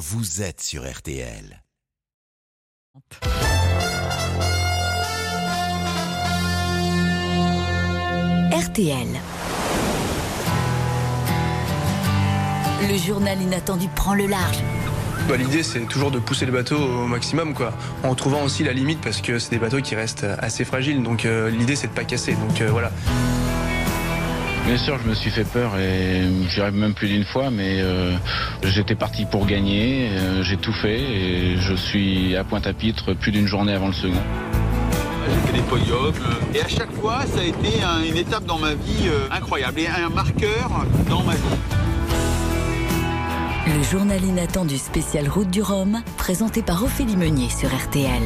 vous êtes sur RTL. RTL. Le journal inattendu prend le large. Bah, L'idée, c'est toujours de pousser le bateau au maximum, quoi, en trouvant aussi la limite, parce que c'est des bateaux qui restent assez fragiles. Donc euh, l'idée, c'est de pas casser. Donc euh, voilà. Bien sûr, je me suis fait peur et j'y arrive même plus d'une fois, mais euh, j'étais parti pour gagner, euh, j'ai tout fait et je suis à Pointe-à-Pitre plus d'une journée avant le second. J'ai fait des podiums et à chaque fois ça a été un- une étape dans ma vie euh, incroyable et un marqueur dans ma vie. Le journal inattendu spécial Route du Rhum, présenté par Ophélie Meunier sur RTL.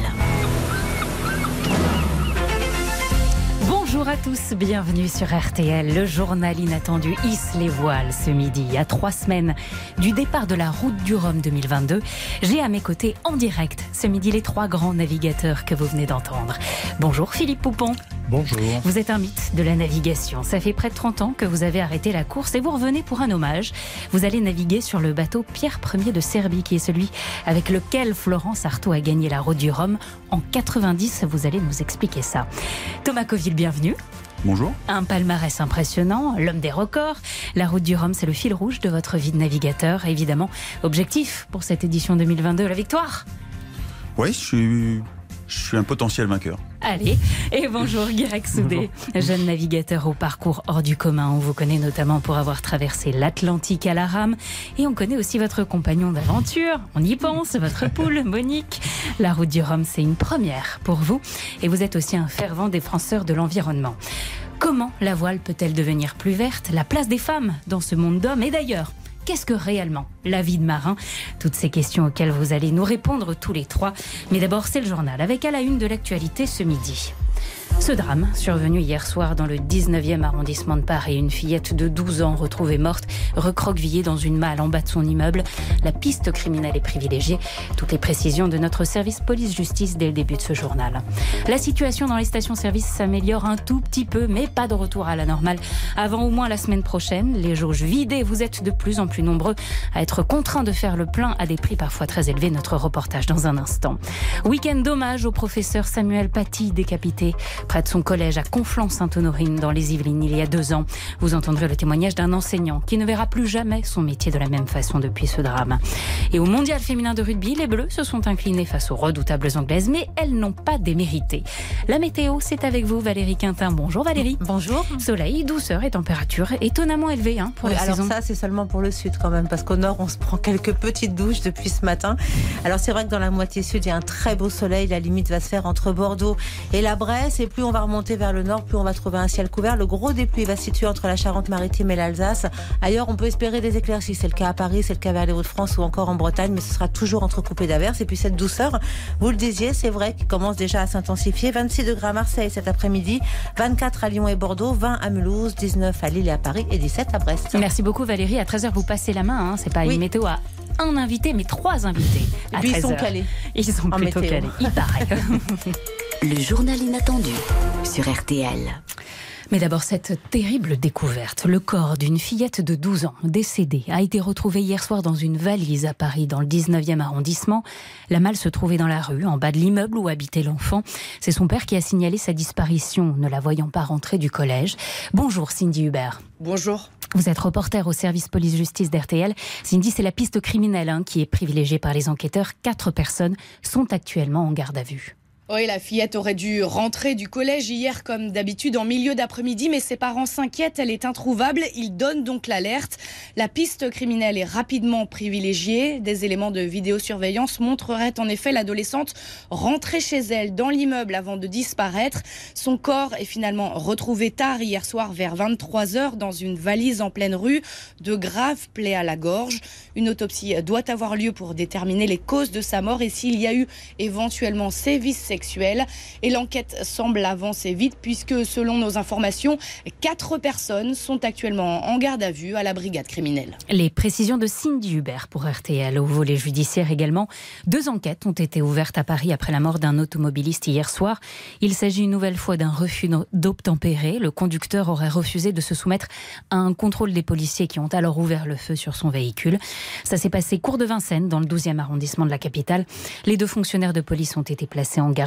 Bonjour à tous, bienvenue sur RTL. Le journal inattendu hisse les voiles ce midi. À trois semaines du départ de la route du Rhum 2022, j'ai à mes côtés en direct ce midi les trois grands navigateurs que vous venez d'entendre. Bonjour Philippe Poupon. Bonjour. Vous êtes un mythe de la navigation. Ça fait près de 30 ans que vous avez arrêté la course et vous revenez pour un hommage. Vous allez naviguer sur le bateau Pierre Ier de Serbie, qui est celui avec lequel Florence Artaud a gagné la route du Rhum en 90. Vous allez nous expliquer ça. Thomas Coville, bienvenue. Bonjour. Un palmarès impressionnant, l'homme des records. La route du Rhum, c'est le fil rouge de votre vie de navigateur. Évidemment, objectif pour cette édition 2022, la victoire. Oui, je suis, je suis un potentiel vainqueur. Allez, et bonjour Guirec Soudé, jeune navigateur au parcours hors du commun. On vous connaît notamment pour avoir traversé l'Atlantique à la rame. Et on connaît aussi votre compagnon d'aventure. On y pense, votre poule, Monique. La route du Rhum, c'est une première pour vous. Et vous êtes aussi un fervent défenseur de l'environnement. Comment la voile peut-elle devenir plus verte La place des femmes dans ce monde d'hommes? Et d'ailleurs, Qu'est-ce que réellement la vie de marin? Toutes ces questions auxquelles vous allez nous répondre tous les trois. Mais d'abord, c'est le journal avec à la une de l'actualité ce midi. Ce drame, survenu hier soir dans le 19e arrondissement de Paris, une fillette de 12 ans retrouvée morte, recroquevillée dans une malle en bas de son immeuble. La piste criminelle est privilégiée. Toutes les précisions de notre service police-justice dès le début de ce journal. La situation dans les stations-service s'améliore un tout petit peu, mais pas de retour à la normale avant au moins la semaine prochaine. Les jauges vidées, vous êtes de plus en plus nombreux à être contraints de faire le plein à des prix parfois très élevés. Notre reportage dans un instant. Week-end au professeur Samuel Paty, décapité près de son collège à Conflans-Sainte-Honorine dans les Yvelines il y a deux ans. Vous entendrez le témoignage d'un enseignant qui ne verra plus jamais son métier de la même façon depuis ce drame. Et au mondial féminin de rugby, les Bleus se sont inclinés face aux redoutables Anglaises, mais elles n'ont pas démérité. La météo, c'est avec vous Valérie Quintin. Bonjour Valérie. Bonjour. Soleil, douceur et température étonnamment élevées hein, pour Oui, la alors saison. ça, c'est seulement pour le sud quand même, parce qu'au nord, on se prend quelques petites douches depuis ce matin. Alors c'est vrai que dans la moitié sud, il y a un très beau soleil. La limite va se faire entre Bordeaux et la Bresse. Et plus on va remonter vers le nord, plus on va trouver un ciel couvert. Le gros des pluies va se situer entre la Charente-Maritime et l'Alsace. Ailleurs, on peut espérer des éclaircies. C'est le cas à Paris, c'est le cas vers les Hauts-de-France ou encore en Bretagne, mais ce sera toujours entrecoupé d'averses. Et puis cette douceur, vous le disiez, c'est vrai qu'il commence déjà à s'intensifier. 26 degrés à Marseille cet après-midi, 24 à Lyon et Bordeaux, 20 à Mulhouse, 19 à Lille et à Paris et 17 à Brest. Merci beaucoup Valérie. À 13h, vous passez la main. Hein. C'est pas Oui. une météo à un invité, mais trois invités. Et à puis ils sont 13h. calés. Ils sont En plutôt météo. calés. Il paraît. Le journal inattendu sur RTL. Mais d'abord, cette terrible découverte. Le corps d'une fillette de 12 ans, décédée, a été retrouvé hier soir dans une valise à Paris, dans le 19e arrondissement. La malle se trouvait dans la rue, en bas de l'immeuble où habitait l'enfant. C'est son père qui a signalé sa disparition, ne la voyant pas rentrer du collège. Bonjour Cindy Hubert. Bonjour. Vous êtes reporter au service police-justice d'RTL. Cindy, c'est la piste criminelle hein, qui est privilégiée par les enquêteurs. Quatre personnes sont actuellement en garde à vue. Oui, la fillette aurait dû rentrer du collège hier comme d'habitude en milieu d'après-midi, mais ses parents s'inquiètent, elle est introuvable. Ils donnent donc l'alerte. La piste criminelle est rapidement privilégiée. Des éléments de vidéosurveillance montreraient en effet l'adolescente rentrer chez elle dans l'immeuble avant de disparaître. Son corps est finalement retrouvé tard hier soir vers 23h dans une valise en pleine rue. De graves plaies à la gorge. Une autopsie doit avoir lieu pour déterminer les causes de sa mort et s'il y a eu éventuellement sévices sexuels. Et l'enquête semble avancer vite puisque, selon nos informations, quatre personnes sont actuellement en garde à vue à la brigade criminelle. Les précisions de Cindy Hubert pour RTL au volet judiciaire également. Deux enquêtes ont été ouvertes à Paris après la mort d'un automobiliste hier soir. Il s'agit une nouvelle fois d'un refus d'obtempérer. Le conducteur aurait refusé de se soumettre à un contrôle des policiers qui ont alors ouvert le feu sur son véhicule. Ça s'est passé cours de Vincennes, dans le 12e arrondissement de la capitale. Les deux fonctionnaires de police ont été placés en garde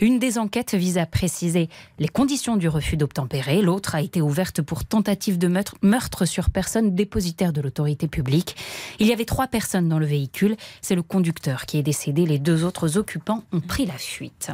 Une des enquêtes vise à préciser les conditions du refus d'obtempérer. L'autre a été ouverte pour tentative de meurtre sur personne dépositaire de l'autorité publique. Il y avait trois personnes dans le véhicule. C'est le conducteur qui est décédé. Les deux autres occupants ont pris la fuite.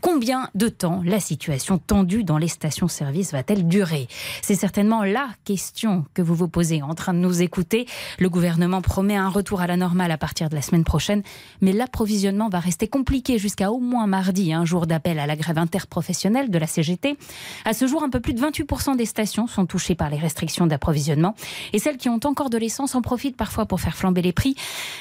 Combien de temps la situation tendue dans les stations-service va-t-elle durer? C'est certainement la question que vous vous posez en train de nous écouter. Le gouvernement promet un retour à la normale à partir de la semaine prochaine, mais l'approvisionnement va rester compliqué jusqu'à au moins mardi, un jour d'appel à la grève interprofessionnelle de la CGT. À ce jour, un peu plus de 28% des stations sont touchées par les restrictions d'approvisionnement et celles qui ont encore de l'essence en profitent parfois pour faire flamber les prix.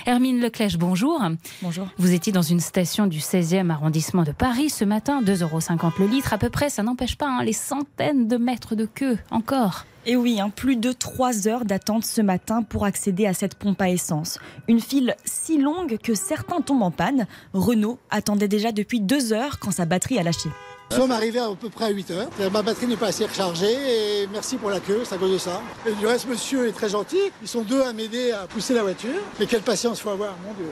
Hermine Leclèche, bonjour. Bonjour. Vous étiez dans une station du 16e arrondissement de Paris ce matin, 2,50 euros le litre à peu près, ça n'empêche pas hein, les centaines de mètres de queue encore. Et oui, hein, plus de 3 heures d'attente ce matin pour accéder à cette pompe à essence. Une file si longue que certains tombent en panne. Renault attendait déjà depuis 2 heures quand sa batterie a lâché. Nous sommes arrivés à peu près à 8 heures. Ma batterie n'est pas assez rechargée et merci pour la queue, c'est à cause de ça. Et du reste, monsieur est très gentil. Ils sont deux à m'aider à pousser la voiture. Mais quelle patience faut avoir, mon Dieu.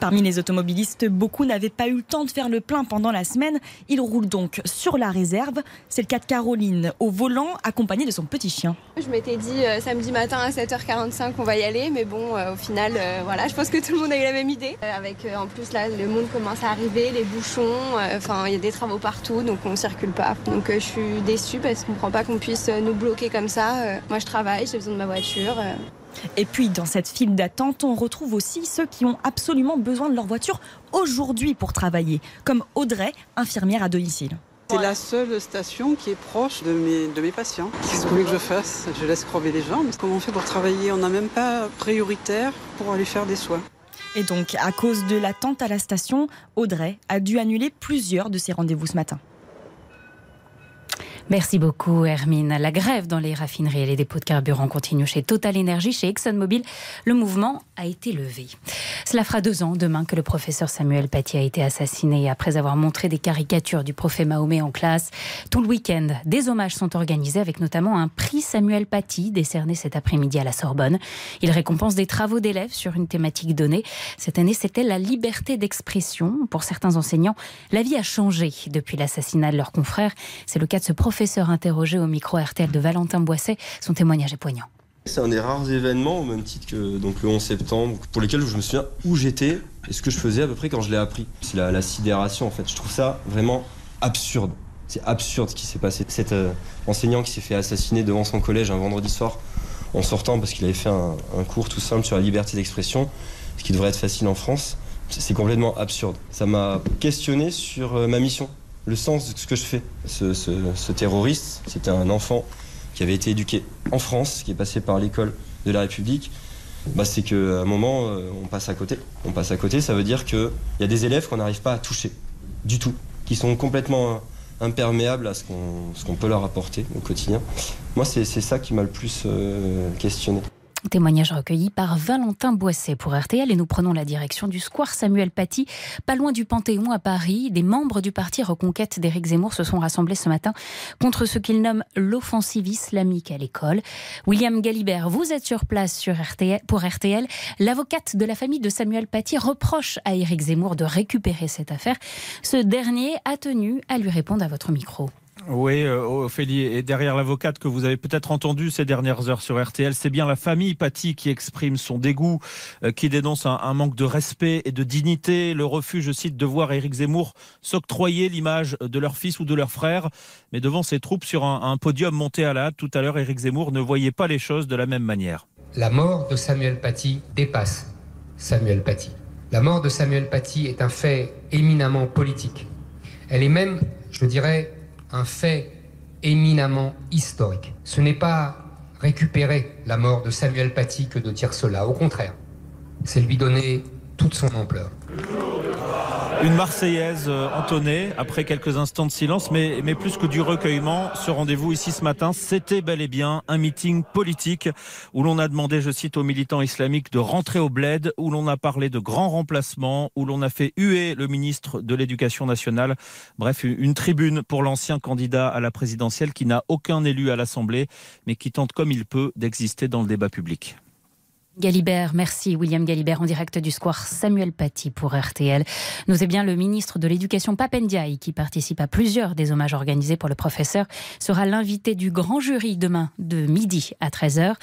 Parmi les automobilistes, beaucoup n'avaient pas eu le temps de faire le plein pendant la semaine. Ils roulent donc sur la réserve. C'est le cas de Caroline, au volant, accompagnée de son petit chien. Je m'étais dit euh, samedi matin à 7h45 on va y aller, mais bon, euh, au final, euh, voilà, je pense que tout le monde a eu la même idée. avec en plus là, le monde commence à arriver, les bouchons, enfin, il y a des travaux partout, donc on circule pas. Donc je suis déçue parce qu'on ne comprend pas qu'on puisse nous bloquer comme ça. moi, je travaille, j'ai besoin de ma voiture. Et puis, dans cette file d'attente, on retrouve aussi ceux qui ont absolument besoin de leur voiture aujourd'hui pour travailler, comme Audrey, infirmière à domicile. C'est la seule station qui est proche de mes, de mes patients. Qu'est-ce que vous voulez que je fasse Je laisse crever les jambes. Comment on fait pour travailler? On n'a même pas prioritaire pour aller faire des soins. Et donc, à cause de l'attente à la station, Audrey a dû annuler plusieurs de ses rendez-vous ce matin. Merci beaucoup, Hermine. La grève dans les raffineries et les dépôts de carburant continue chez Total Energy, chez ExxonMobil. Le mouvement a été levé. Cela fera deux ans demain que le professeur Samuel Paty a été assassiné après avoir montré des caricatures du prophète Mahomet en classe. Tout le week-end, des hommages sont organisés avec notamment un prix Samuel Paty décerné cet après-midi à la Sorbonne. Il récompense des travaux d'élèves sur une thématique donnée. Cette année, c'était la liberté d'expression. Pour certains enseignants, la vie a changé depuis l'assassinat de leur confrère. C'est le cas de ce professeur professeur interrogé au micro RTL de Valentin Boisset. Son témoignage est poignant. C'est un des rares événements, au même titre que donc, le 11 septembre, pour lesquels je me souviens où j'étais et ce que je faisais à peu près quand je l'ai appris. C'est la, sidération en fait. Je trouve ça vraiment absurde. C'est absurde ce qui s'est passé. Cet euh, enseignant qui s'est fait assassiner devant son collège un vendredi soir en sortant parce qu'il avait fait un, cours tout simple sur la liberté d'expression, ce qui devrait être facile en France. C'est complètement absurde. Ça m'a questionné sur euh, ma mission le sens de ce que je fais. Ce, terroriste, c'était un enfant qui avait été éduqué en France, qui est passé par l'école de la République. Bah, c'est qu'à un moment, euh, on passe à côté. On passe à côté, ça veut dire qu'il y a des élèves qu'on n'arrive pas à toucher du tout, qui sont complètement imperméables à ce qu'on peut leur apporter au quotidien. Moi, c'est ça qui m'a le plus euh, questionné. Témoignage recueilli par Valentin Boisset pour RTL et nous prenons la direction du square Samuel Paty, pas loin du Panthéon à Paris. Des membres du parti Reconquête d'Éric Zemmour se sont rassemblés ce matin contre ce qu'ils nomment l'offensive islamique à l'école. William Galibert, vous êtes sur place RTL, pour RTL. L'avocate de la famille de Samuel Paty reproche à Éric Zemmour de récupérer cette affaire. Ce dernier a tenu à lui répondre à votre micro. Oui, euh, Ophélie, et derrière l'avocate que vous avez peut-être entendu ces dernières heures sur RTL, c'est bien la famille Paty qui exprime son dégoût, euh, qui dénonce un, manque de respect et de dignité, le refus, je cite, de voir Éric Zemmour s'octroyer l'image de leur fils ou de leur frère. Mais devant ses troupes sur un, podium monté à la hâte, tout à l'heure, Éric Zemmour ne voyait pas les choses de la même manière. La mort de Samuel Paty dépasse Samuel Paty. La mort de Samuel Paty est un fait éminemment politique. Elle est même, je dirais, un fait éminemment historique. Ce n'est pas récupérer la mort de Samuel Paty que de dire cela. Au contraire, c'est lui donner toute son ampleur. Une Marseillaise euh, entonnée après quelques instants de silence, mais, mais plus que du recueillement. Ce rendez-vous ici ce matin, c'était bel et bien un meeting politique où l'on a demandé, je cite, aux militants islamiques de rentrer au bled, où l'on a parlé de grands remplacements, où l'on a fait huer le ministre de l'Éducation nationale. Bref, une tribune pour l'ancien candidat à la présidentielle qui n'a aucun élu à l'Assemblée, mais qui tente comme il peut d'exister dans le débat public. Galibert, merci. William Galibert en direct du square Samuel Paty pour RTL. Notez bien le ministre de l'Éducation Papendiaï qui participe à plusieurs des hommages organisés pour le professeur sera l'invité du grand jury demain de midi à 13h.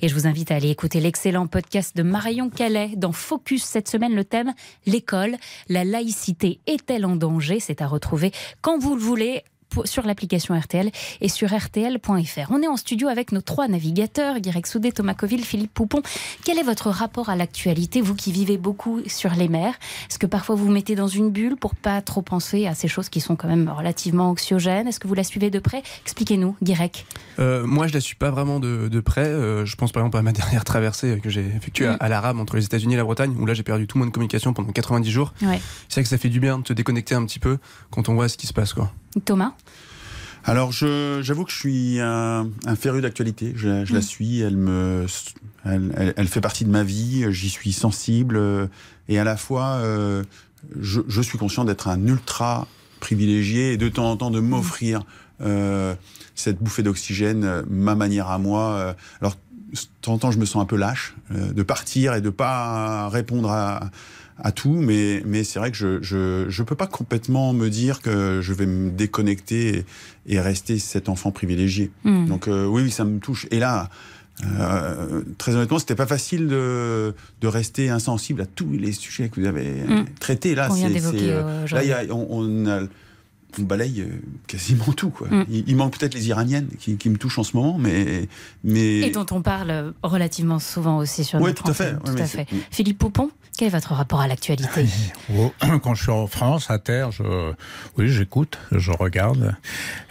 Et je vous invite à aller écouter l'excellent podcast de Marion Calais dans Focus cette semaine. Le thème l'école, la laïcité est-elle en danger? C'est à retrouver quand vous le voulez sur l'application RTL et sur RTL.fr. On est en studio avec nos trois navigateurs, Guirec Soudé, Thomas Coville, Philippe Poupon. Quel est votre rapport à l'actualité, vous qui vivez beaucoup sur les mers? Est-ce que parfois vous vous mettez dans une bulle pour pas trop penser à ces choses qui sont quand même relativement anxiogènes? Est-ce que vous la suivez de près? Expliquez-nous, Guirec. Euh, moi, je la suis pas vraiment de, près. Euh, je pense par exemple à ma dernière traversée que j'ai effectuée à, la rame entre les États-Unis et la Bretagne, où là j'ai perdu tout mon de communication pendant 90 jours. C'est vrai que ça fait du bien de se déconnecter un petit peu quand on voit ce qui se passe. Quoi. Thomas? Alors, j'avoue que je suis un, un féru d'actualité. Je, la mm. suis, elle me, elle, elle, fait partie de ma vie. J'y suis sensible et à la fois, euh, je, je, suis conscient d'être un ultra privilégié et de temps en temps de m'offrir euh, cette bouffée d'oxygène, ma manière à moi. Euh, alors, de temps en temps, je me sens un peu lâche euh, de partir et de pas répondre à à tout, mais, mais c'est vrai que je, je, je peux pas complètement me dire que je vais me déconnecter et, et rester cet enfant privilégié. Hmm. Donc euh, oui, ça me touche. Et là, euh, très honnêtement, c'était pas facile de, de rester insensible à tous les sujets que vous avez hmm. traités. Là, c'est, euh, là, y a, on, on a on balaye euh, quasiment tout. Quoi. Mm. Il, manque peut-être les Iraniennes qui, me touchent en ce moment, mais, mais... Et dont on parle relativement souvent aussi sur oui, notre tout à fait. Tout à fait. Philippe Poupon, quel est votre rapport à l'actualité? Oh, Quand je suis en France, à terre, je, oui, j'écoute, je regarde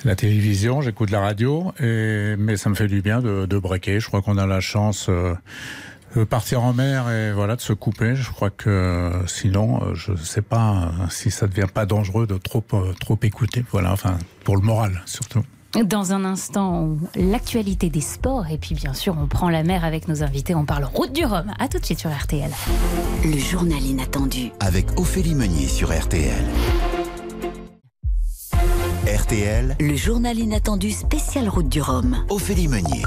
la télévision, j'écoute la radio, et, mais ça me fait du bien de, de breaker. Je crois qu'on a la chance... Euh, partir en mer et voilà de se couper. Je crois que euh, sinon, euh, je ne sais pas euh, si ça devient pas dangereux de trop trop écouter. Voilà, enfin pour le moral surtout. Dans un instant, l'actualité des sports et puis bien sûr, on prend la mer avec nos invités. On parle route du Rhum. À tout de suite sur RTL. Le journal inattendu avec Ophélie Meunier sur RTL. RTL. Le journal inattendu spécial route du Rhum. Ophélie Meunier.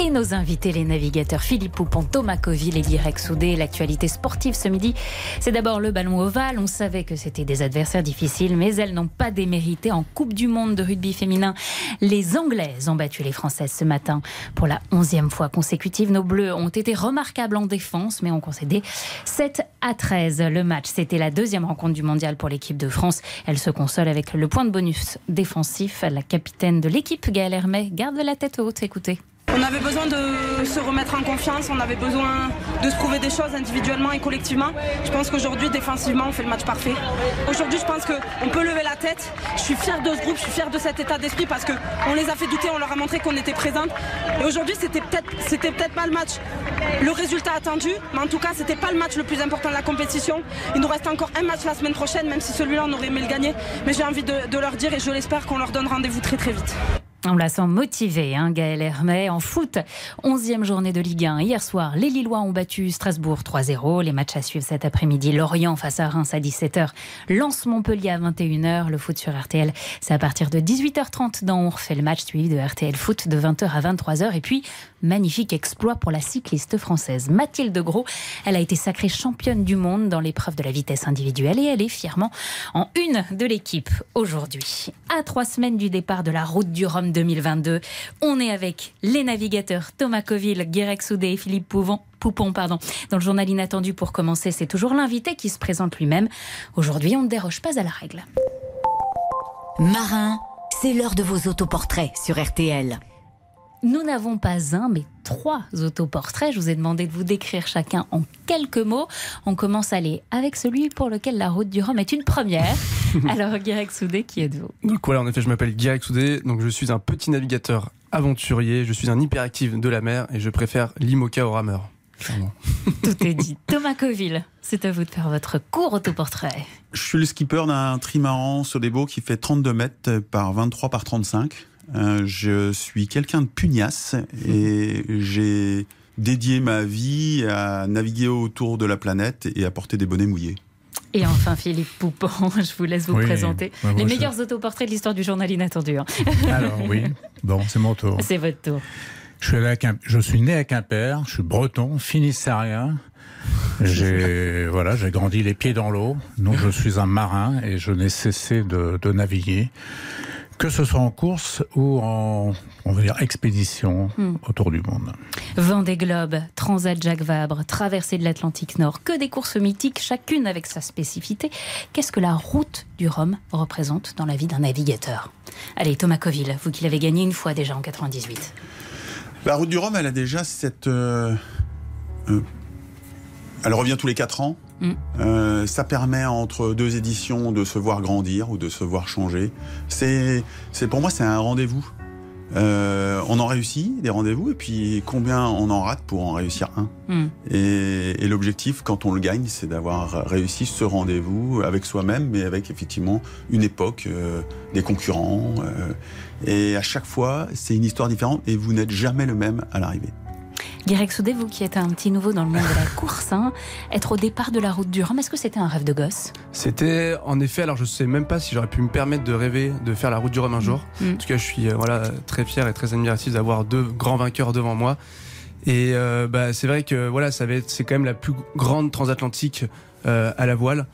Et nos invités, les navigateurs Philippe Poupon, Thomas Coville et Guirec Soudé. L'actualité sportive ce midi, c'est d'abord le ballon ovale. On savait que c'était des adversaires difficiles, mais elles n'ont pas démérité en Coupe du Monde de rugby féminin. Les Anglaises ont battu les Françaises ce matin pour la onzième fois consécutive. Nos Bleus ont été remarquables en défense, mais ont concédé 7 à 13. Le match, c'était la deuxième rencontre du mondial pour l'équipe de France. Elle se console avec le point de bonus défensif. La capitaine de l'équipe, Gaëlle Hermet, garde la tête haute. Écoutez. On avait besoin de se remettre en confiance, on avait besoin de se prouver des choses individuellement et collectivement. Je pense qu'aujourd'hui, défensivement, on fait le match parfait. Aujourd'hui, je pense qu'on peut lever la tête. Je suis fier de ce groupe, je suis fier de cet état d'esprit parce qu'on les a fait douter, on leur a montré qu'on était présente. Et aujourd'hui, c'était peut-être peut-être pas le match, le résultat attendu, mais en tout cas, c'était pas le match le plus important de la compétition. Il nous reste encore un match la semaine prochaine, même si celui-là, on aurait aimé le gagner. Mais j'ai envie de, de leur dire et je l'espère qu'on leur donne rendez-vous très très vite. On la sent motivée, hein, Gaël Hermet. En foot, 11e journée de Ligue 1. Hier soir, les Lillois ont battu Strasbourg 3-0. Les matchs à suivre cet après-midi. Lorient face à Reims à 17h. Lance Montpellier à 21h. Le foot sur RTL, c'est à partir de 18h30 dans On refait le match suivi de RTL Foot de 20h à 23h. Et puis, magnifique exploit pour la cycliste française Mathilde Gros. Elle a été sacrée championne du monde dans l'épreuve de la vitesse individuelle et elle est fièrement en une de l'équipe aujourd'hui. À trois semaines du départ de la route du Rhum 2022. On est avec les navigateurs Thomas Coville, Guérec Soudé et Philippe Poupon, pardon. Dans le journal inattendu pour commencer, c'est toujours l'invité qui se présente lui-même. Aujourd'hui, on ne déroge pas à la règle. Marin, c'est l'heure de vos autoportraits sur RTL. Nous n'avons pas un, mais trois autoportraits. Je vous ai demandé de vous décrire chacun en quelques mots. On commence à aller avec celui pour lequel la route du Rhum est une première. Alors, Guirec Soudé, qui êtes-vous? Donc voilà, en effet, je m'appelle Guirec Soudé. Donc je suis un petit navigateur aventurier. Je suis un hyperactif de la mer et je préfère l'IMOCA au rameur. Tout est dit. Thomas Coville, c'est à vous de faire votre court autoportrait. Je suis le skipper d'un trimaran Sodebo qui fait 32 mètres par 23 par 35. Euh, je suis quelqu'un de pugnace et j'ai dédié ma vie à naviguer autour de la planète et à porter des bonnets mouillés. Et enfin, Philippe Poupon, je vous laisse vous Oui, présenter. bah, Les je- meilleurs autoportraits de l'histoire du journal inattendu. hein. Alors oui, bon, c'est mon tour. C'est votre tour. Je suis, à je suis né à Quimper, je suis breton, finistérien. J'ai voilà, j'ai grandi les pieds dans l'eau, donc je suis un marin et je n'ai cessé de, de naviguer, que ce soit en course ou en on va dire expédition Hmm. autour du monde. Vendée Globe, Transat Jacques Vabre, traversée de l'Atlantique Nord, que des courses mythiques, chacune avec sa spécificité. Qu'est-ce que la route du Rhum représente dans la vie d'un navigateur? Allez, Thomas Coville, vous qui l'avez gagné une fois déjà en 98. La route du Rhum, elle a déjà cette. euh, euh, elle revient tous les 4 ans. Mm. Euh, ça permet entre deux éditions de se voir grandir ou de se voir changer. C'est, c'est pour moi, c'est un rendez-vous. Euh, on en réussit des rendez-vous et puis combien on en rate pour en réussir un. Et, et l'objectif, quand on le gagne, c'est d'avoir réussi ce rendez-vous avec soi-même, mais avec effectivement une époque, euh, des concurrents. euh, et à chaque fois, c'est une histoire différente et vous n'êtes jamais le même à l'arrivée. Guirec Soudé, vous qui êtes un petit nouveau dans le monde de la course, hein, être au départ de la route du Rhum, est-ce que c'était un rêve de gosse? C'était en effet, alors je sais même pas si j'aurais pu me permettre de rêver de faire la route du Rhum un jour. Mm. En tout cas, je suis euh, voilà très fier et très admiratif d'avoir deux grands vainqueurs devant moi. Et euh, bah, c'est vrai que voilà, c'est quand même la plus grande transatlantique euh, à la voile.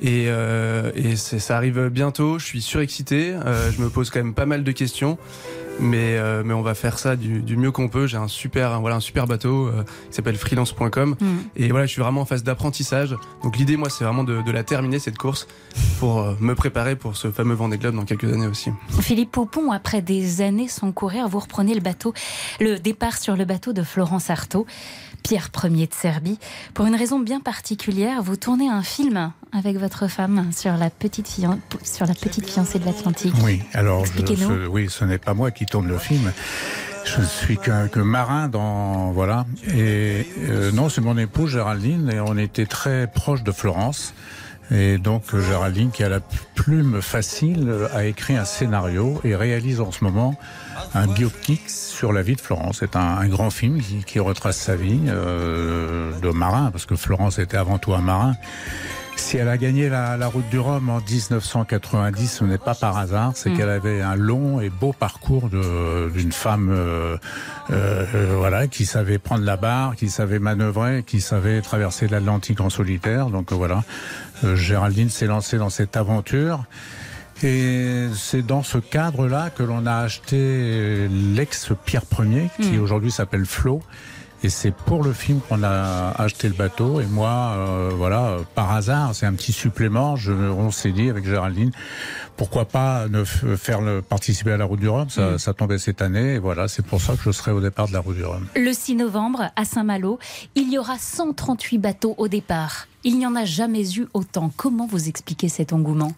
Et, euh, et ça arrive bientôt. Je suis surexcité. Euh, je me pose quand même pas mal de questions. Mais, euh, mais on va faire ça du, du mieux qu'on peut. J'ai un super, voilà, un super bateau qui s'appelle freelance.com. Mm. Et voilà, je suis vraiment en phase d'apprentissage. Donc l'idée, moi, c'est vraiment de, de la terminer, cette course, pour me préparer pour ce fameux Vendée Globe dans quelques années aussi. Philippe Poupon, après des années sans courir, vous reprenez le bateau, le départ sur le bateau de Florence Artaud, Pierre Ier de Serbie. Pour une raison bien particulière, vous tournez un film avec votre femme sur la petite, fian- sur la petite fiancée de l'Atlantique. Oui, alors je- ce, oui, ce n'est pas moi qui tourne le film. Je suis qu'un que marin dans voilà et euh, non c'est mon épouse Géraldine et on était très proche de Florence et donc Géraldine qui a la plume facile a écrit un scénario et réalise en ce moment un biopic sur la vie de Florence. C'est un, un grand film qui, qui retrace sa vie euh, de marin parce que Florence était avant tout un marin. Si elle a gagné la, la route du Rhum en 1990, ce n'est pas par hasard, c'est Mm. qu'elle avait un long et beau parcours d'une femme, euh, euh, euh, voilà, qui savait prendre la barre, qui savait manœuvrer, qui savait traverser l'Atlantique en solitaire. Donc euh, voilà, Euh, Géraldine s'est lancée dans cette aventure. Et c'est dans ce cadre-là que l'on a acheté l'ex Pierre Ier, qui Mm. aujourd'hui s'appelle Flo. Et c'est pour le film qu'on a acheté le bateau. Et moi, euh, voilà, par hasard, c'est un petit supplément. Je, on s'est dit avec Géraldine, pourquoi pas ne faire le, participer à la Route du Rhum. Ça, Mm. ça tombait cette année. Et voilà, c'est pour ça que je serai au départ de la Route du Rhum. Le 6 novembre, à Saint-Malo, il y aura 138 bateaux au départ. Il n'y en a jamais eu autant. Comment vous expliquez cet engouement?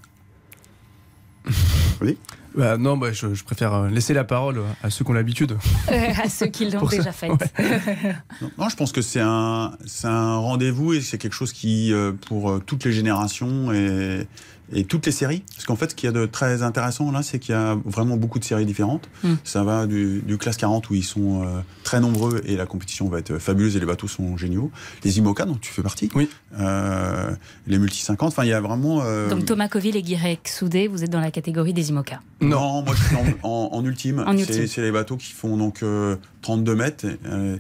Oui. Bah, non, bah, je, je préfère euh, laisser la parole à ceux qui ont l'habitude. Euh, À ceux qui l'ont déjà fait. Non, non, je pense que c'est un, un rendez-vous et c'est quelque chose qui, euh, pour euh, toutes les générations et, et toutes les séries, parce qu'en fait, ce qu'il y a de très intéressant là, c'est qu'il y a vraiment beaucoup de séries différentes. Mm. Ça va du, du classe 40 où ils sont euh, très nombreux et la compétition va être fabuleuse et les bateaux sont géniaux. Les IMOCA dont tu fais partie. Oui. Euh, les multi 50. Enfin, il y a vraiment. euh, Donc Thomas Coville et Guirec Soudé, vous êtes dans la catégorie des IMOCA. non, moi je suis en, en- en ultime. Ultime. C'est les bateaux qui font donc euh, 32 mètres euh,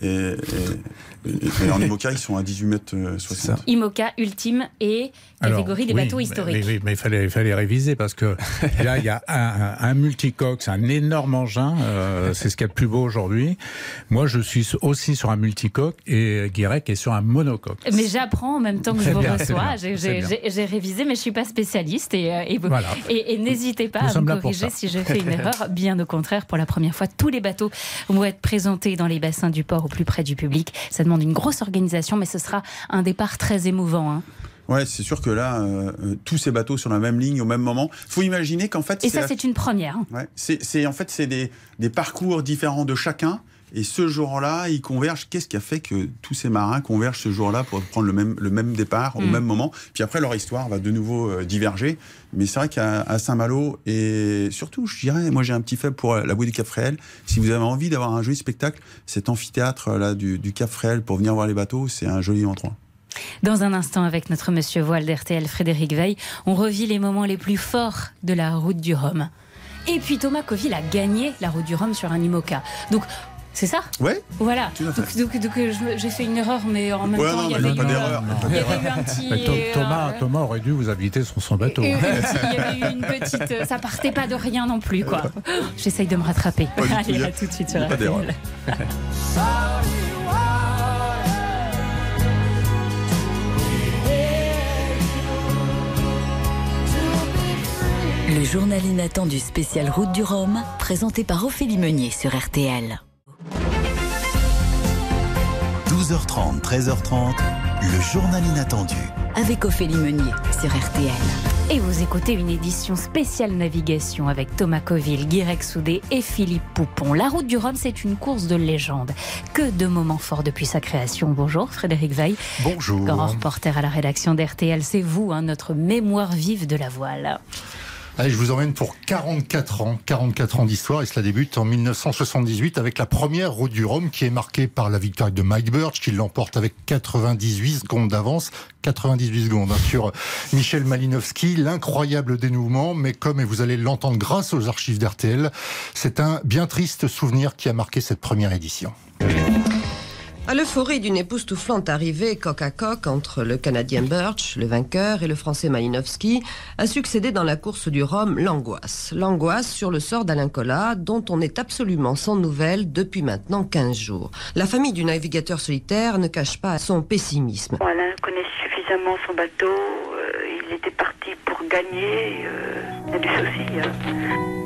et, et- et- et en IMOCA ils sont à 18 mètres euh, 60. IMOCA ultime et catégorie des oui, bateaux mais- historiques. Oui, oui, mais il fallait, il fallait réviser parce que là, il y a un, un, multicoque, c'est un énorme engin, euh, c'est ce qu'il y a de plus beau aujourd'hui. Moi, je suis aussi sur un multicoque et Guirec est sur un monocoque. Mais j'apprends en même temps que je vous bien, reçois. J'ai- révisé, mais je suis pas spécialiste. Et, euh, et, vous- Voilà. et- et n'hésitez pas Nous à me corriger si j'ai fait une erreur. Bien au contraire, pour la première fois, tous les bateaux vont être présentés dans les bassins du port au plus près du public. Ça demande une grosse organisation, mais ce sera un départ très émouvant. hein. Ouais, c'est sûr que là, euh, euh, tous ces bateaux sur la même ligne au même moment. Faut imaginer qu'en fait, Et ça, la- c'est une première. Ouais, c'est c'est- en fait c'est des, des parcours différents de chacun Et ce jour-là, ils convergent. Qu'est-ce qui a fait que tous ces marins convergent ce jour-là pour prendre le même, le même départ au Mm. même moment? Puis après, leur histoire va de nouveau euh, diverger. Mais c'est vrai qu'à Saint-Malo, et surtout, je dirais, moi j'ai un petit faible pour la bouée du Cap Fréhel. Si vous avez envie d'avoir un joli spectacle, cet amphithéâtre là du, du Cap Fréhel pour venir voir les bateaux, c'est un joli endroit. Dans un instant, avec notre monsieur voile d'RTL Frédéric Veil, on revit les moments les plus forts de la route du Rhum. Et puis Thomas Coville a gagné la route du Rhum sur un IMOCA. Donc, c'est ça Ouais. Voilà. Tout. Donc, donc, donc, je- j'ai fait une erreur, mais en même Ouais, temps, non, il y avait pas eu, d'erreur. il y avait eu un petit. Mais Tho- Thomas, Thomas aurait dû vous inviter sur son bateau. et- et- il y avait eu une petite. euh, Ça partait pas de rien non plus, quoi. J'essaye de me rattraper. Pas tout, Allez, il y a- à tout de suite sur pas d'erreur. Le journal inattendu spécial Route du Rhum, présenté par Ophélie Meunier sur RTL. 12h30, 13h30, le journal inattendu. Avec Ophélie Meunier sur RTL. Et vous écoutez une édition spéciale navigation avec Thomas Coville, Guirec Soudé et Philippe Poupon. La route du Rhum, c'est une course de légende. Que de moments forts depuis sa création. Bonjour Frédéric Veil. Bonjour. Grand reporter à la rédaction d'RTL, c'est vous, hein, notre mémoire vive de la voile. Allez, je vous emmène pour 44 ans, 44 ans d'histoire et cela débute en 1978 avec la première route du Rhum qui est marquée par la victoire de Mike Birch qui l'emporte avec 98 secondes d'avance, 98 secondes hein, sur Michel Malinowski, l'incroyable dénouement, mais comme et vous allez l'entendre grâce aux archives d'RTL, c'est un bien triste souvenir qui a marqué cette première édition. À l'euphorie d'une époustouflante arrivée coq à coq entre le Canadien Birch, le vainqueur, et le Français Malinowski, a succédé dans la course du Rhum l'angoisse. L'angoisse sur le sort d'Alain Collat, dont on est absolument sans nouvelles depuis maintenant 15 jours. La famille du navigateur solitaire ne cache pas son pessimisme. Alain connaît suffisamment son bateau, euh, il était parti pour gagner, euh, il a du souci. hein.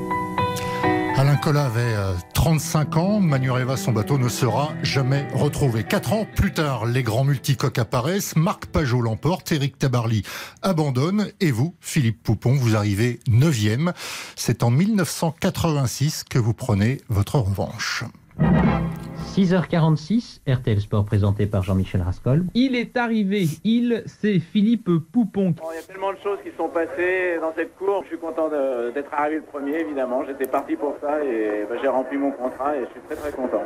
Collat avait euh, 35 ans, Manureva, son bateau, ne sera jamais retrouvé. Quatre ans plus tard, les grands multicoques apparaissent, Marc Pajot l'emporte, Éric Tabarly abandonne, et vous, Philippe Poupon, vous arrivez 9e. C'est en 1986 que vous prenez votre revanche. 6h46, RTL Sport présenté par Jean-Michel Rascol. Il est arrivé, il, c'est Philippe Poupon. Il y a tellement de choses qui se sont passées dans cette course. Je suis content d'être arrivé le premier, évidemment. J'étais parti pour ça et bah, j'ai rempli mon contrat et je suis très très content.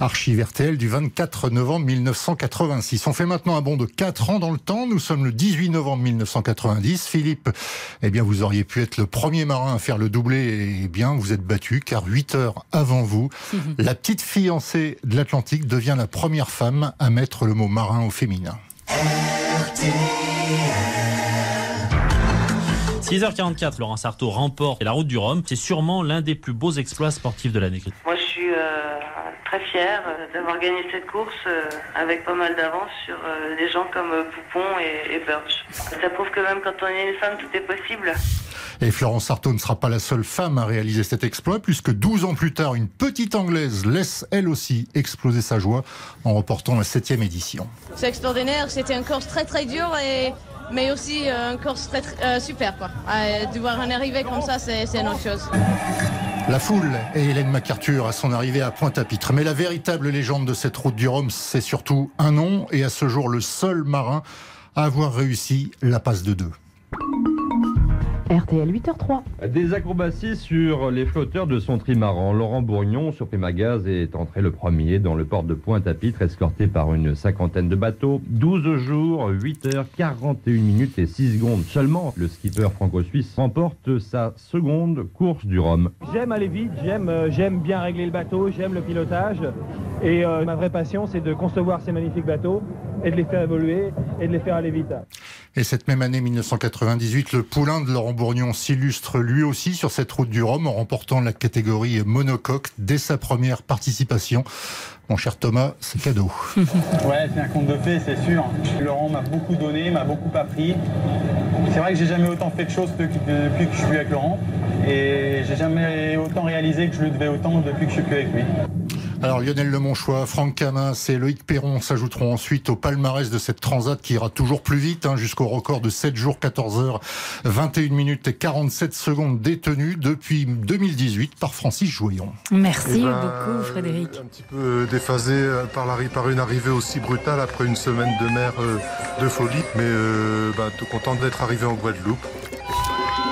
Archive RTL du 24 novembre 1986. On fait maintenant un bond de 4 ans dans le temps. Nous sommes le 18 novembre 1990. Philippe, eh bien, vous auriez pu être le premier marin à faire le doublé. Et eh bien, vous êtes battu car 8 heures avant vous, la petite fiancée de l'Atlantique devient la première femme à mettre le mot marin au féminin. 6h44, Laurent Sarto remporte la route du Rhum. C'est sûrement l'un des plus beaux exploits sportifs de l'année. Moi, je suis euh, très fière euh, d'avoir gagné cette course euh, avec pas mal d'avance sur euh, des gens comme Poupon et, Birch. Ça prouve que même quand on est une femme, tout est possible. Et Florence Sarto ne sera pas la seule femme à réaliser cet exploit, puisque 12 ans plus tard, une petite Anglaise laisse elle aussi exploser sa joie en remportant la septième édition. C'est extraordinaire, c'était une course très très dure et mais aussi euh, une course très, très- euh, super quoi. De voir un arrivée comme ça, c'est c'est une autre chose. La foule et Hélène MacArthur à son arrivée à Pointe-à-Pitre. Mais la véritable légende de cette route du Rhum, c'est surtout un nom et à ce jour le seul marin à avoir réussi la passe de deux. RTL 8h03. Des acrobaties sur les flotteurs de son trimaran. Laurent Bourgnon, sur Primagaz, est entré le premier dans le port de Pointe-à-Pitre, escorté par une cinquantaine de bateaux. 12 jours, 8 heures, 41 minutes et 6 secondes seulement. Le skipper franco-suisse remporte sa seconde course du Rhum. J'aime aller vite, j'aime euh, j'aime bien régler le bateau, j'aime le pilotage. Et euh, ma vraie passion, c'est de concevoir ces magnifiques bateaux et de les faire évoluer et de les faire aller vite. Et cette même année 1998, le poulain de Laurent Bourgnon s'illustre lui aussi sur cette route du Rhum en remportant la catégorie monocoque dès sa première participation. Mon cher Thomas, c'est cadeau. Ouais, c'est un conte de fées, c'est sûr. Laurent m'a beaucoup donné, m'a beaucoup appris. C'est vrai que j'ai jamais autant fait de choses depuis que je suis avec Laurent. Et j'ai jamais autant réalisé que je le devais autant depuis que je suis plus avec lui. Alors Lionel Lemonchois, Franck Camin et Loïc Perron s'ajouteront ensuite au palmarès de cette transat qui ira toujours plus vite hein, jusqu'au record de 7 jours, 14 heures, 21 minutes et 47 secondes détenues depuis 2018 par Francis Joyon. Merci Eh ben, beaucoup Frédéric. Un petit peu déphasé euh, par, la, par une arrivée aussi brutale après une semaine de mer euh, de folie, mais euh, bah, tout content d'être arrivé en Guadeloupe.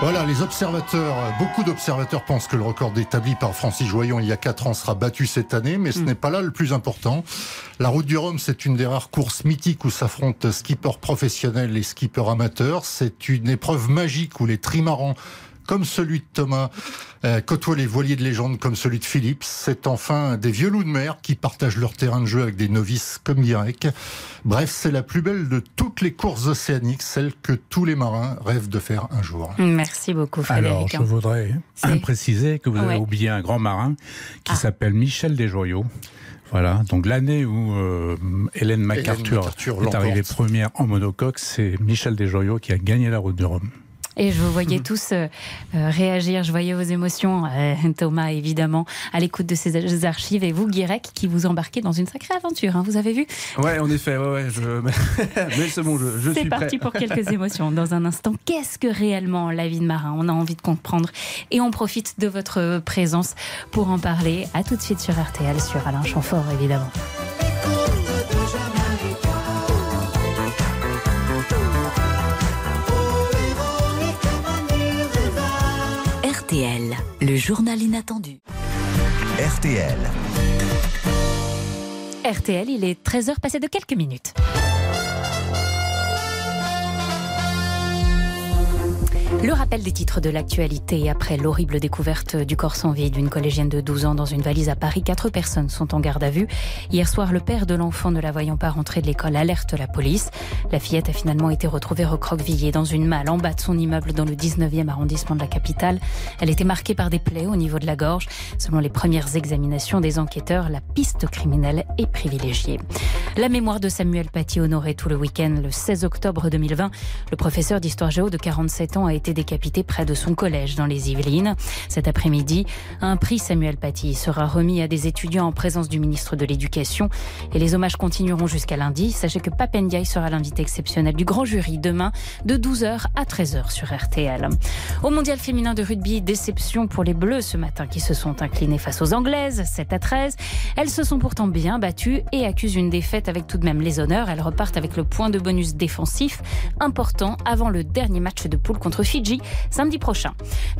Voilà, les observateurs, beaucoup d'observateurs pensent que le record établi par Francis Joyon il y a 4 ans sera battu cette année, mais ce n'est pas là le plus important. La route du Rhum, c'est une des rares courses mythiques où s'affrontent skippers professionnels et skippers amateurs. C'est une épreuve magique où les trimarans comme celui de Thomas, euh, côtoient les voiliers de légende comme celui de Philippe. C'est enfin des vieux loups de mer qui partagent leur terrain de jeu avec des novices comme Guirec. Bref, c'est la plus belle de toutes les courses océaniques, celle que tous les marins rêvent de faire un jour. Merci beaucoup Alors, Frédéric. je voudrais préciser que vous avez Ouais. oublié un grand marin qui s'appelle Michel Desjoyaux. Voilà, donc l'année où euh, Hélène MacArthur, MacArthur est arrivée première en monocoque, c'est Michel Desjoyaux qui a gagné la route du Rhum. Et je vous voyais tous euh, euh, réagir, je voyais vos émotions, euh, Thomas évidemment, à l'écoute de ces archives, et vous, Guirec, qui vous embarquez dans une sacrée aventure, hein, vous avez vu? Ouais, en effet, ouais, ouais, je... mais c'est bon, je, je C'est suis parti prêt. pour quelques émotions. Dans un instant, qu'est-ce que réellement la vie de marin? On a envie de comprendre et on profite de votre présence pour en parler. À tout de suite sur RTL, sur Alain Chamfort évidemment. Journal inattendu. RTL. RTL, il est 13h passé de quelques minutes. Le rappel des titres de l'actualité après l'horrible découverte du corps sans vie d'une collégienne de 12 ans dans une valise à Paris. Quatre personnes sont en garde à vue. Hier soir, le père de l'enfant, ne la voyant pas rentrer de l'école, alerte la police. La fillette a finalement été retrouvée recroquevillée dans une malle en bas de son immeuble dans le 19e arrondissement de la capitale. Elle était marquée par des plaies au niveau de la gorge. Selon les premières examinations des enquêteurs, la piste criminelle est privilégiée. La mémoire de Samuel Paty honorée tout le week-end le 16 octobre 2020. Le professeur d'histoire géo de 47 ans a été décapité près de son collège dans les Yvelines. Cet après-midi, un prix Samuel Paty sera remis à des étudiants en présence du ministre de l'Éducation et les hommages continueront jusqu'à lundi. Sachez que Papendiaï sera l'invité exceptionnel du grand jury demain de 12h à 13h sur RTL. Au mondial féminin de rugby, déception pour les Bleus ce matin qui se sont inclinés face aux Anglaises 7 à 13. Elles se sont pourtant bien battues et accusent une défaite avec tout de même les honneurs. Elles repartent avec le point de bonus défensif important avant le dernier match de poule contre Samedi prochain.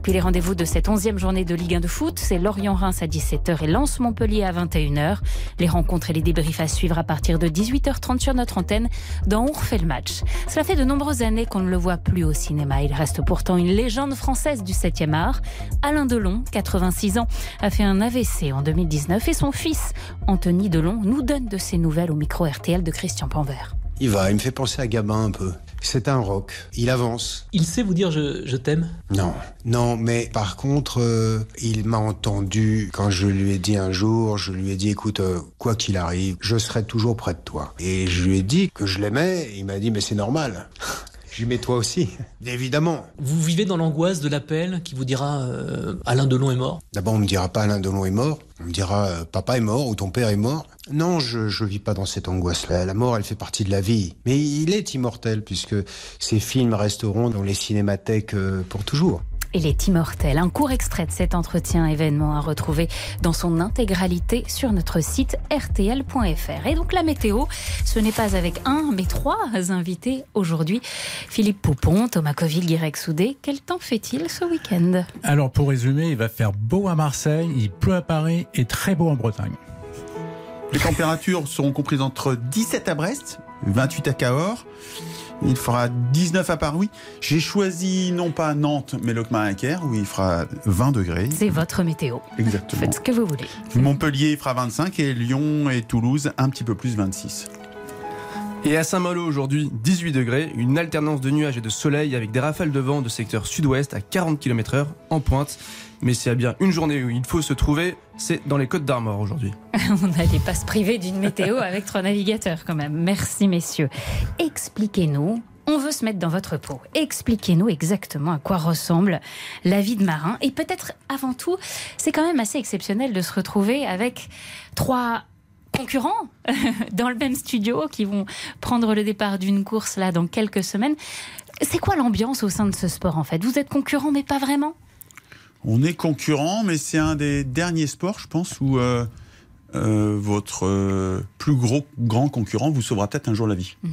Puis les rendez-vous de cette 11e journée de Ligue 1 de foot, c'est Lorient-Reims à 17h et Lens-Montpellier à 21h. Les rencontres et les débriefs à suivre à partir de 18h30 sur notre antenne dans On refait le match. Cela fait de nombreuses années qu'on ne le voit plus au cinéma. Il reste pourtant une légende française du 7e art. Alain Delon, 86 ans, a fait un AVC en 2019 et son fils, Anthony Delon, nous donne de ses nouvelles au micro RTL de Christian Panvert. Il va, il me fait penser à Gabin un peu. C'est un rock. Il avance. Il sait vous dire je, je t'aime Non, non, mais par contre, euh, il m'a entendu quand je lui ai dit un jour, je lui ai dit, écoute, euh, quoi qu'il arrive, je serai toujours près de toi. Et je lui ai dit que je l'aimais, il m'a dit, mais c'est normal. Je lui mais toi aussi, évidemment. Vous vivez dans l'angoisse de l'appel qui vous dira euh, Alain Delon est mort? D'abord, on me dira pas Alain Delon est mort, on me dira euh, papa est mort ou ton père est mort. Non, je, je vis pas dans cette angoisse-là. La mort, elle fait partie de la vie. Mais il est immortel puisque ses films resteront dans les cinémathèques euh, pour toujours. Il est immortel. Un court extrait de cet entretien événement à retrouver dans son intégralité sur notre site rtl.fr. Et donc la météo, ce n'est pas avec un, mais trois invités aujourd'hui. Philippe Poupon, Thomas Coville, Guirec Soudé. Quel temps fait-il ce week-end? Alors pour résumer, il va faire beau à Marseille, il pleut à Paris et très beau en Bretagne. Les températures seront comprises entre 17 à Brest, 28 à Cahors. Il fera 19 à Paris. J'ai choisi non pas Nantes, mais Locmarin-Quer, où il fera 20 degrés. C'est votre météo. Exactement. Faites ce que vous voulez. Montpellier fera 25 et Lyon et Toulouse un petit peu plus 26. Et à Saint-Malo aujourd'hui, 18 degrés, une alternance de nuages et de soleil avec des rafales de vent de secteur sud-ouest à 40 km/h en pointe. Mais s'il y a bien une journée où il faut se trouver, c'est dans les Côtes d'Armor aujourd'hui. On n'allait pas se priver d'une météo avec trois navigateurs quand même. Merci messieurs. Expliquez-nous, on veut se mettre dans votre peau. Expliquez-nous exactement à quoi ressemble la vie de marin. Et peut-être avant tout, c'est quand même assez exceptionnel de se retrouver avec trois concurrents dans le même studio qui vont prendre le départ d'une course là dans quelques semaines. C'est quoi l'ambiance au sein de ce sport en fait? Vous êtes concurrents mais pas vraiment? On est concurrents mais c'est un des derniers sports je pense où euh, euh, votre euh, plus gros grand concurrent vous sauvera peut-être un jour la vie. Mm.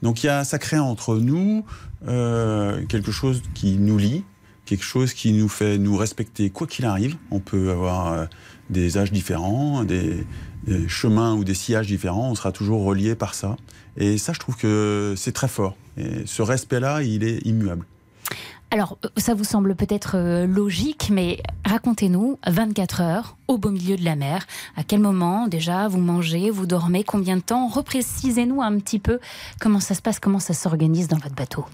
Donc il y a, ça crée entre nous quelque chose qui nous lie, quelque chose qui nous fait nous respecter quoi qu'il arrive. On peut avoir des âges différents, des, des chemins ou des sillages différents, on sera toujours relié par ça. Et ça, je trouve que c'est très fort. Et ce respect-là, il est immuable. Alors, euh, ça vous semble peut-être euh, logique, mais racontez-nous, 24 heures, au beau milieu de la mer, à quel moment déjà vous mangez, vous dormez, combien de temps? Reprécisez-nous un petit peu comment ça se passe, comment ça s'organise dans votre bateau.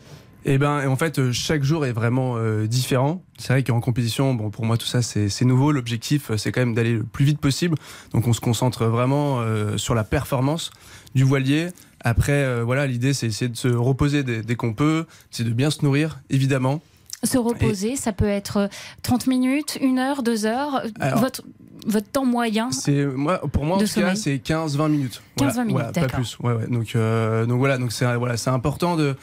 Eh ben, en fait, euh, chaque jour est vraiment différent. C'est vrai qu'en compétition, bon, pour moi, tout ça, c'est nouveau. L'objectif, c'est quand même d'aller le plus vite possible. Donc, on se concentre vraiment sur la performance du voilier. Après, voilà, l'idée, c'est de se reposer dès, qu'on peut. C'est de bien se nourrir, évidemment. Se reposer, ça peut être 30 minutes, 1 heure, 2 heures. votre, votre temps moyen c'est moi pour moi en tout cas c'est 15 20 minutes 15 20 minutes pas plus ouais, ouais. donc donc voilà donc c'est voilà c'est important de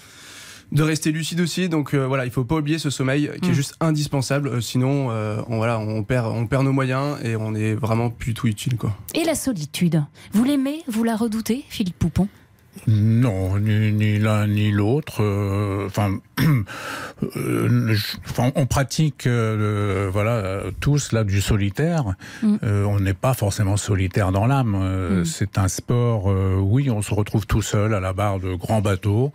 de rester lucide aussi. Donc euh, voilà, il faut pas oublier ce sommeil qui est mm. juste indispensable. Euh, sinon, euh, on, voilà, on perd, on perd nos moyens et on est vraiment plus tout utile. Quoi. Et la solitude, vous l'aimez, vous la redoutez, Philippe Poupon? Non, ni, l'un ni l'autre. enfin, on pratique, voilà, tous là du solitaire. Mm. on n'est pas forcément solitaire dans l'âme. Mm. C'est un sport. oui, on se retrouve tout seul à la barre de grands bateaux.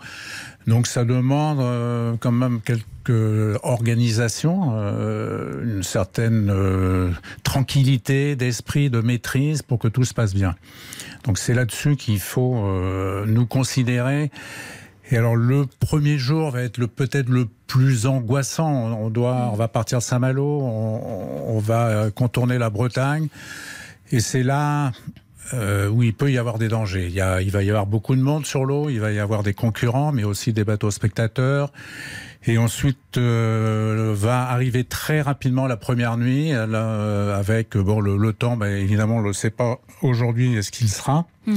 Donc ça demande euh, quand même quelques organisations, euh, une certaine euh, tranquillité d'esprit, de maîtrise pour que tout se passe bien. Donc c'est là-dessus qu'il faut nous considérer. Et alors le premier jour va être le peut-être le plus angoissant. On doit, on va partir Saint-Malo, on va contourner la Bretagne, et c'est là euh, où il peut y avoir des dangers. Il, y a, il va y avoir beaucoup de monde sur l'eau, il va y avoir des concurrents, mais aussi des bateaux spectateurs. Et ensuite euh, va arriver très rapidement la première nuit, euh, avec bon le, le temps, ben, évidemment on ne sait pas aujourd'hui est-ce qu'il sera. Hmm.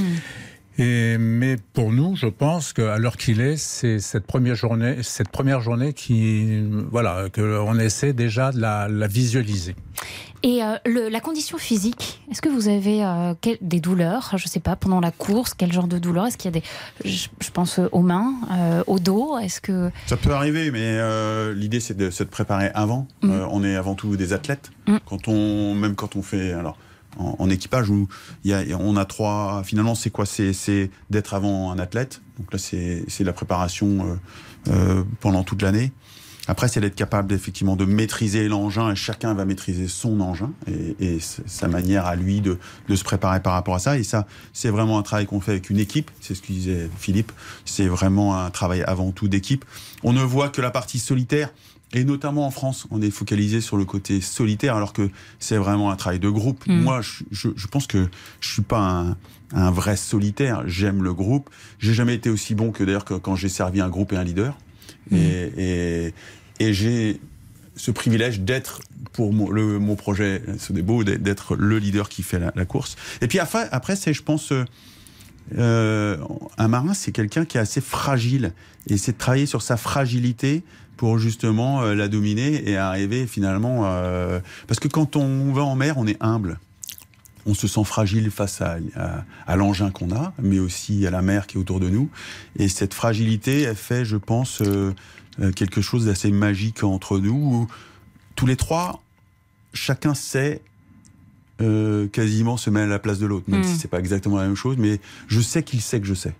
Et, mais pour nous, je pense qu'à l'heure qu'il est, c'est cette première journée, cette première journée qui, voilà, que on essaie déjà de la, la visualiser. Et euh, le, la condition physique, est-ce que vous avez euh, des douleurs Je ne sais pas, pendant la course, quel genre de douleur? Est-ce qu'il y a des. Je, pense aux mains, euh, au dos Est-ce que? Ça peut arriver, mais l'idée, c'est de se préparer avant. Mm. on est avant tout des athlètes. Mm. Quand on, même quand on fait. Alors, en, équipage où y a, on a trois. Finalement, c'est quoi? C'est d'être avant un athlète. Donc là, c'est la préparation pendant toute l'année. Après, c'est d'être capable effectivement de maîtriser l'engin et chacun va maîtriser son engin et, sa manière à lui de, de, se préparer par rapport à ça. Et ça, c'est vraiment un travail qu'on fait avec une équipe. C'est ce que disait Philippe. C'est vraiment un travail avant tout d'équipe. On ne voit que la partie solitaire. Et notamment en France, on est focalisé sur le côté solitaire, alors que c'est vraiment un travail de groupe. Mm. Moi, je, je, je, pense que je suis pas un, un vrai solitaire. J'aime le groupe. J'ai jamais été aussi bon que d'ailleurs que quand j'ai servi un groupe et un leader. Mm. Et, et, j'ai ce privilège d'être pour mon, le, mon projet beau d'être le leader qui fait la, course. Et puis après, après c'est, je pense, euh, euh, un marin, c'est quelqu'un qui est assez fragile. Et c'est de travailler sur sa fragilité pour justement euh, la dominer et arriver finalement... parce que quand on va en mer, on est humble on se sent fragile face à, à, l'engin qu'on a, mais aussi à la mer qui est autour de nous. Et cette fragilité, elle fait, je pense, euh, euh, quelque chose d'assez magique entre nous, où tous les trois, chacun sait euh, quasiment se mettre à la place de l'autre, même hmm. si c'est pas exactement la même chose, mais je sais qu'il sait que je sais.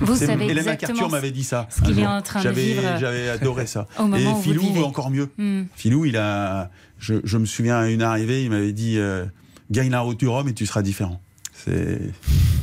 Vous savez Hélène MacArthur m'avait dit ça. Ce qu'il est en train de vivre. J'avais adoré ça. Et Philou, encore mieux. Hmm. Philou, il a. Je, je, me souviens à une arrivée, il m'avait dit gagne la route du Rhum et tu seras différent. C'est.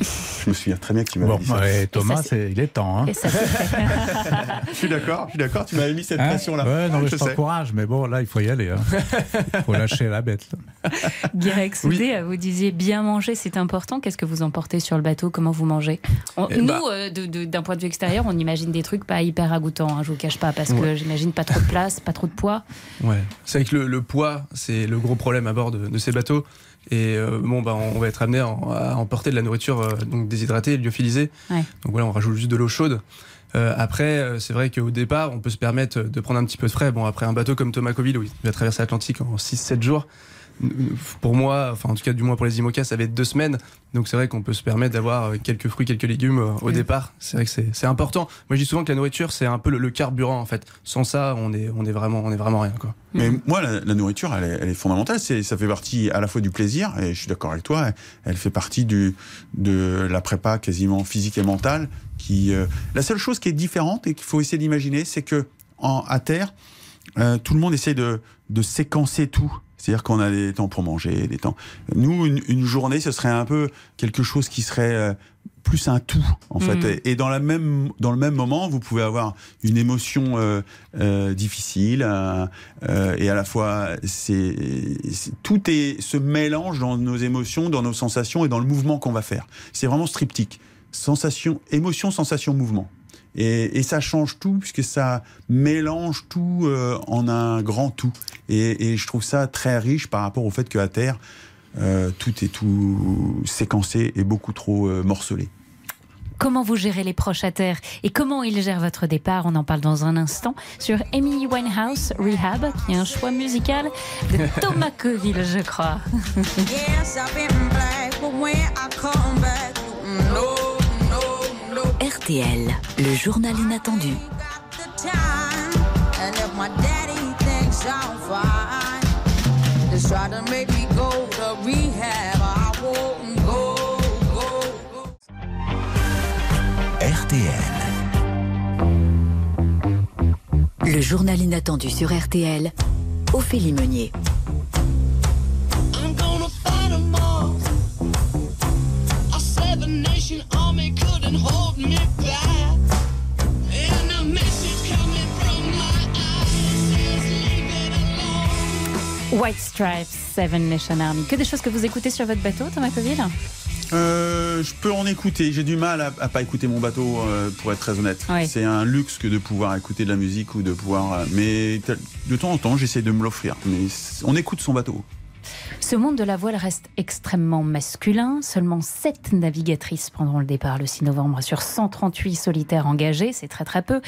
Je me souviens très bien que tu m'avais bon, dit ça. Ouais, Thomas, ça, il est temps. Hein. Ça, je suis d'accord, je suis d'accord. Tu m'avais mis cette hein pression-là. Ouais, non, mais je, sais. t'encourage, mais bon, là, il faut y aller. Il hein. faut lâcher la bête. Guirec Soudé, oui. vous disiez bien manger, c'est important. Qu'est-ce que vous emportez sur le bateau? Comment vous mangez? On, eh Nous, bah... euh, d'un point de vue extérieur, on imagine des trucs pas hyper ragoûtants, hein, je vous cache pas, parce ouais. que j'imagine pas trop de place, pas trop de poids. Ouais, c'est vrai que le, le poids, c'est le gros problème à bord de, de ces bateaux. Et euh, bon, bah, on va être amené à, à emporter de la nourriture euh, donc déshydratée, lyophilisée. Ouais. Donc voilà, on rajoute juste de l'eau chaude. Euh, après, c'est vrai qu'au départ, on peut se permettre de prendre un petit peu de frais. Bon, après un bateau comme Thomas Coville, où il va traverser l'Atlantique en 6-7 jours, pour moi, enfin en tout cas du moins pour les IMOCA, ça va être deux semaines. Donc c'est vrai qu'on peut se permettre d'avoir quelques fruits, quelques légumes au mmh. départ. C'est vrai que c'est important. Moi je dis souvent que la nourriture c'est un peu le, le, carburant en fait. Sans ça, on est, on est, vraiment, on est vraiment rien. Quoi. Mais mmh. moi, la, la, nourriture, elle est, elle est fondamentale. Ça fait partie à la fois du plaisir, et je suis d'accord avec toi, elle fait partie du, de la prépa quasiment physique et mentale. Qui, euh, la seule chose qui est différente et qu'il faut essayer d'imaginer, c'est que en, à terre, euh, tout le monde essaie de, de séquencer tout. C'est-à-dire qu'on a des temps pour manger, des temps. Nous, une, une, journée, ce serait un peu quelque chose qui serait euh, plus un tout, en mmh. fait. Et dans, la même, dans le même moment, vous pouvez avoir une émotion euh, euh, difficile, euh, et à la fois, c'est tout est se mélange dans nos émotions, dans nos sensations et dans le mouvement qu'on va faire. C'est vraiment striptique. Sensation, émotion, sensation, mouvement. Et, et, ça change tout puisque ça mélange tout euh, en un grand tout. Et, et, je trouve ça très riche par rapport au fait qu'à terre, euh, tout est tout séquencé et beaucoup trop euh, morcelé. Comment vous gérez les proches à terre et comment ils gèrent votre départ? On en parle dans un instant sur Emily Winehouse Rehab, qui est un choix musical de Thomas Coville, je crois. RTL, le journal inattendu. RTL. Le journal inattendu sur RTL, Ophélie Meunier. White Stripes, Seven Nation Army. Que des choses que vous écoutez sur votre bateau, Thomas Coville? Euh, je peux en écouter. J'ai du mal à, à, pas écouter mon bateau, euh, pour être très honnête. Oui. C'est un luxe que de pouvoir écouter de la musique ou de pouvoir. Euh, mais de temps en temps, j'essaie de me l'offrir. Mais on écoute son bateau. Ce monde de la voile reste extrêmement masculin. Seulement 7 navigatrices prendront le départ le 6 novembre sur 138 solitaires engagés. C'est très très peu.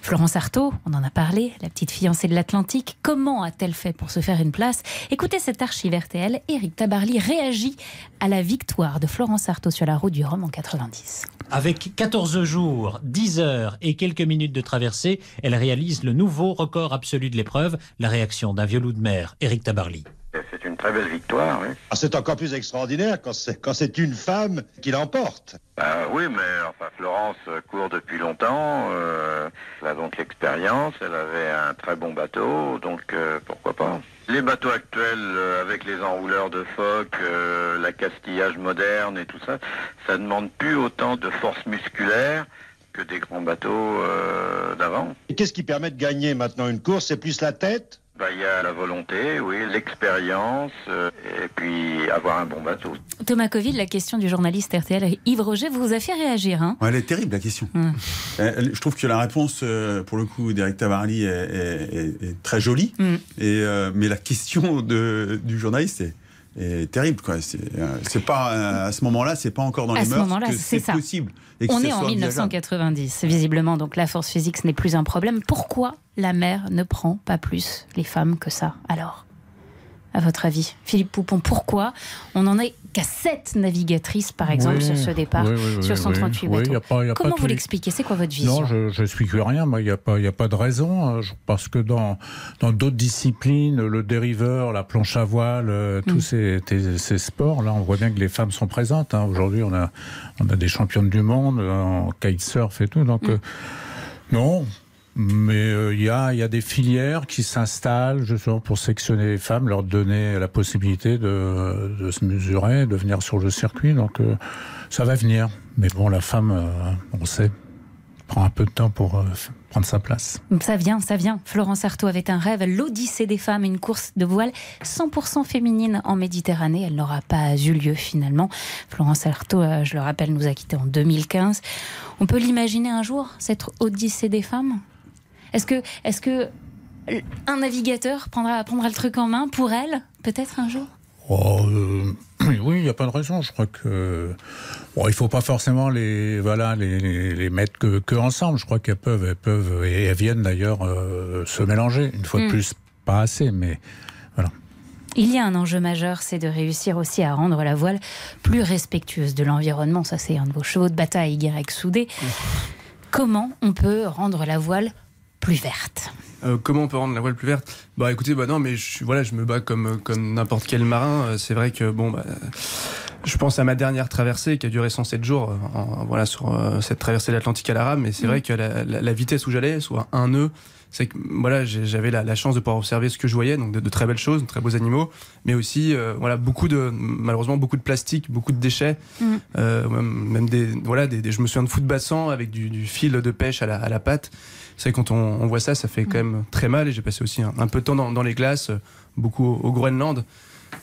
Florence Artaud, on en a parlé, la petite fiancée de l'Atlantique. Comment a-t-elle fait pour se faire une place? Écoutez cette archive RTL. Eric Tabarly réagit à la victoire de Florence Artaud sur la route du Rhum en 90. Avec 14 jours, 10 heures et quelques minutes de traversée, elle réalise le nouveau record absolu de l'épreuve, la réaction d'un vieux loup de mer, Eric Tabarly. C'est très belle victoire, oui. Ah, c'est encore plus extraordinaire quand c'est, une femme qui l'emporte. Euh, oui, mais enfin, Florence court depuis longtemps. Euh, elle a donc l'expérience. Elle avait un très bon bateau, donc euh, pourquoi pas. Les bateaux actuels, euh, avec les enrouleurs de phoque, euh, l'accastillage moderne et tout ça, ça demande plus autant de force musculaire que des grands bateaux euh, d'avant. Et qu'est-ce qui permet de gagner maintenant une course? C'est plus la tête? Bah, il y a la volonté, oui, l'expérience, euh, et puis avoir un bon bateau. Thomas Coville, la question du journaliste RTL Yves Roger vous a fait réagir. Hein ouais, elle est terrible, la question. Hum. Je trouve que la réponse, euh, pour le coup, d'Eric Tavarly est, est, est, est, très jolie, hum. et, euh, mais la question de, du journaliste est est terrible quoi. C'est pas à ce moment-là c'est pas encore dans à les mœurs que c'est possible et on est en 1990 visiblement. Donc la force physique ce n'est plus un problème. Pourquoi la mer ne prend pas plus les femmes que ça alors? À votre avis Philippe Poupon pourquoi on en est qu'à 7 navigatrices par exemple oui, sur ce départ oui, oui, sur 138 bateaux y a pas, y a comment pas vous l'expliquez? C'est quoi votre vision? Non je n'explique rien il n'y a, pas, y a pas de raison parce que dans dans d'autres disciplines le dériveur la planche à voile euh, tous mm. ces, ces, sports là on voit bien que les femmes sont présentes hein. aujourd'hui on a, on a des championnes du monde en kitesurf et tout donc mm. euh, non Mais euh, il y, a, des filières qui s'installent justement pour sectionner les femmes, leur donner la possibilité de, se mesurer, de venir sur le circuit. Donc euh, ça va venir. Mais bon, la femme, euh, on sait, prend un peu de temps pour prendre sa place. Ça vient, ça vient. Florence Artaud avait un rêve, l'Odyssée des femmes, une course de voile 100% féminine en Méditerranée. Elle n'aura pas eu lieu finalement. Florence Artaud, je le rappelle, nous a quittés en 2015. On peut l'imaginer un jour, cette Odyssée des femmes? Est-ce que, est que un navigateur prendra, prendra le truc en main pour elle, peut-être un jour? Oh, euh, oui, il n'y a pas de raison. Je crois que bon, il faut pas forcément les voilà les, les mettre que, que, ensemble. Je crois qu'elles peuvent, elles peuvent et elles viennent d'ailleurs euh, se mélanger. Une fois mm. de plus, pas assez, mais voilà. Il y a un enjeu majeur, c'est de réussir aussi à rendre la voile plus respectueuse de l'environnement. Ça, c'est un de vos chevaux de bataille, Guérec Soudé. Mm. Comment on peut rendre la voile plus verte euh, comment on peut rendre la voile plus verte? Bah écoutez, bah non, mais je, voilà, je me bats comme, comme n'importe quel marin. Euh, c'est vrai que bon, bah, je pense à ma dernière traversée qui a duré 107 jours, euh, en, voilà, sur cette traversée de l'Atlantique à la rame. Mais c'est mmh. vrai que la, la, la, vitesse où j'allais, soit un nœud, c'est que voilà, j'avais la, la, chance de pouvoir observer ce que je voyais, donc de, de très belles choses, de très beaux animaux, mais aussi euh, voilà beaucoup de malheureusement beaucoup de plastique, beaucoup de déchets, mmh. euh, même des voilà, des, des, je me souviens de foot bassin avec du, du, fil de pêche à la, à la patte c'est quand on, on, voit ça, ça fait quand même très mal. Et j'ai passé aussi un, un, peu de temps dans, dans les glaces, beaucoup au, au Groenland.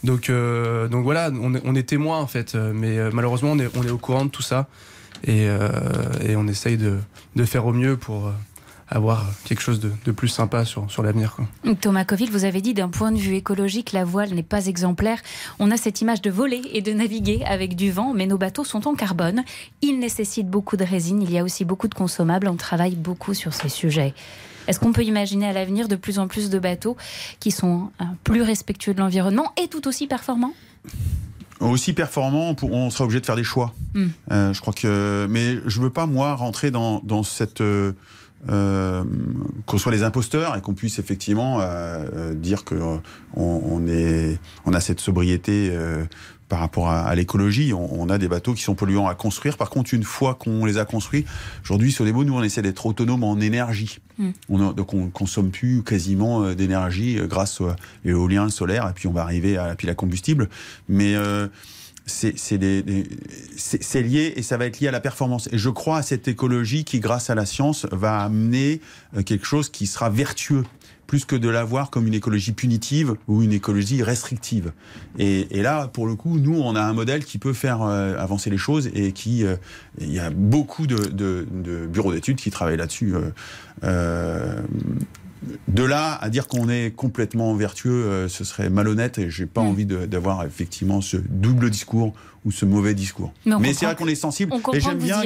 Donc, euh, donc voilà, on est, on est témoin en fait, mais euh, malheureusement on est, on est au courant de tout ça et, euh, et on essaye de, de, faire au mieux pour euh, avoir quelque chose de, de plus sympa sur, sur l'avenir. Thomas Coville, vous avez dit d'un point de vue écologique, la voile n'est pas exemplaire. On a cette image de voler et de naviguer avec du vent, mais nos bateaux sont en carbone. Ils nécessitent beaucoup de résine, il y a aussi beaucoup de consommables. On travaille beaucoup sur ces sujets. Est-ce qu'on peut imaginer à l'avenir de plus en plus de bateaux qui sont plus respectueux de l'environnement et tout aussi performants? Aussi performant, on sera obligé de faire des choix. Mm. Euh, je crois que, mais je veux pas moi rentrer dans, dans cette euh, euh, qu'on soit les imposteurs et qu'on puisse effectivement euh, dire que on, on, est, on a cette sobriété euh, par rapport à, à l'écologie. On, on, a des bateaux qui sont polluants à construire. Par contre, une fois qu'on les a construits, aujourd'hui sur les mots, nous on essaie d'être autonome en énergie. Mm. On a, donc on consomme plus quasiment euh, d'énergie euh, grâce à l'éolien, le solaire, et puis on va arriver à la pile à combustible. Mais c'est lié et ça va être lié à la performance. Et je crois à cette écologie qui, grâce à la science, va amener euh, quelque chose qui sera vertueux plus que de l'avoir comme une écologie punitive ou une écologie restrictive. Et, là, pour le coup, nous, on a un modèle qui peut faire euh, avancer les choses et qui, euh, il y a beaucoup de, bureaux d'études qui travaillent là-dessus. De là à dire qu'on est complètement vertueux, euh, ce serait malhonnête et j'ai pas mmh. envie d'avoir effectivement ce double discours ou ce mauvais discours. Mais, Mais c'est vrai qu'on est sensible et j'aime bien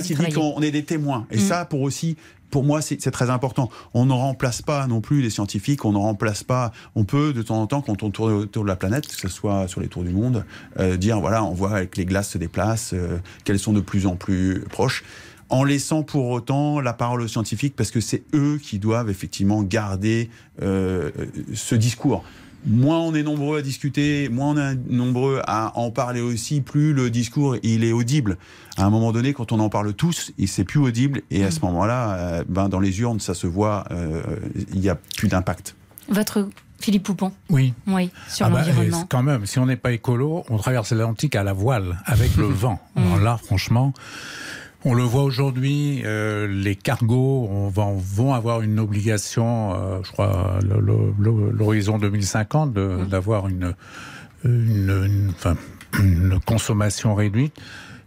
qui dit qu'on est des témoins. Et mmh. ça, pour aussi, pour moi, c'est très important. On ne remplace pas non plus les scientifiques, on ne remplace pas. On peut de temps en temps, quand on tourne autour de la planète, que ce soit sur les tours du monde, euh, dire voilà, on voit que les glaces se déplacent, euh, qu'elles sont de plus en plus proches en laissant pour autant la parole aux scientifiques, parce que c'est eux qui doivent effectivement garder euh, ce discours. Moins on est nombreux à discuter, moins on est nombreux à en parler aussi, plus le discours il est audible. À un moment donné, quand on en parle tous, il c'est plus audible, et à ce moment-là, euh, ben dans les urnes, ça se voit, euh, il n'y a plus d'impact. Votre Philippe Poupon? Oui. Oui, sur ah l'environnement. Bah, quand même, si on n'est pas écolo, on traverse l'Atlantique à la voile, avec le vent. Alors là, franchement, on le voit aujourd'hui, euh, les cargos on va, vont avoir une obligation, euh, je crois, l'horizon 2050, d'avoir une, une, une, enfin, une consommation réduite.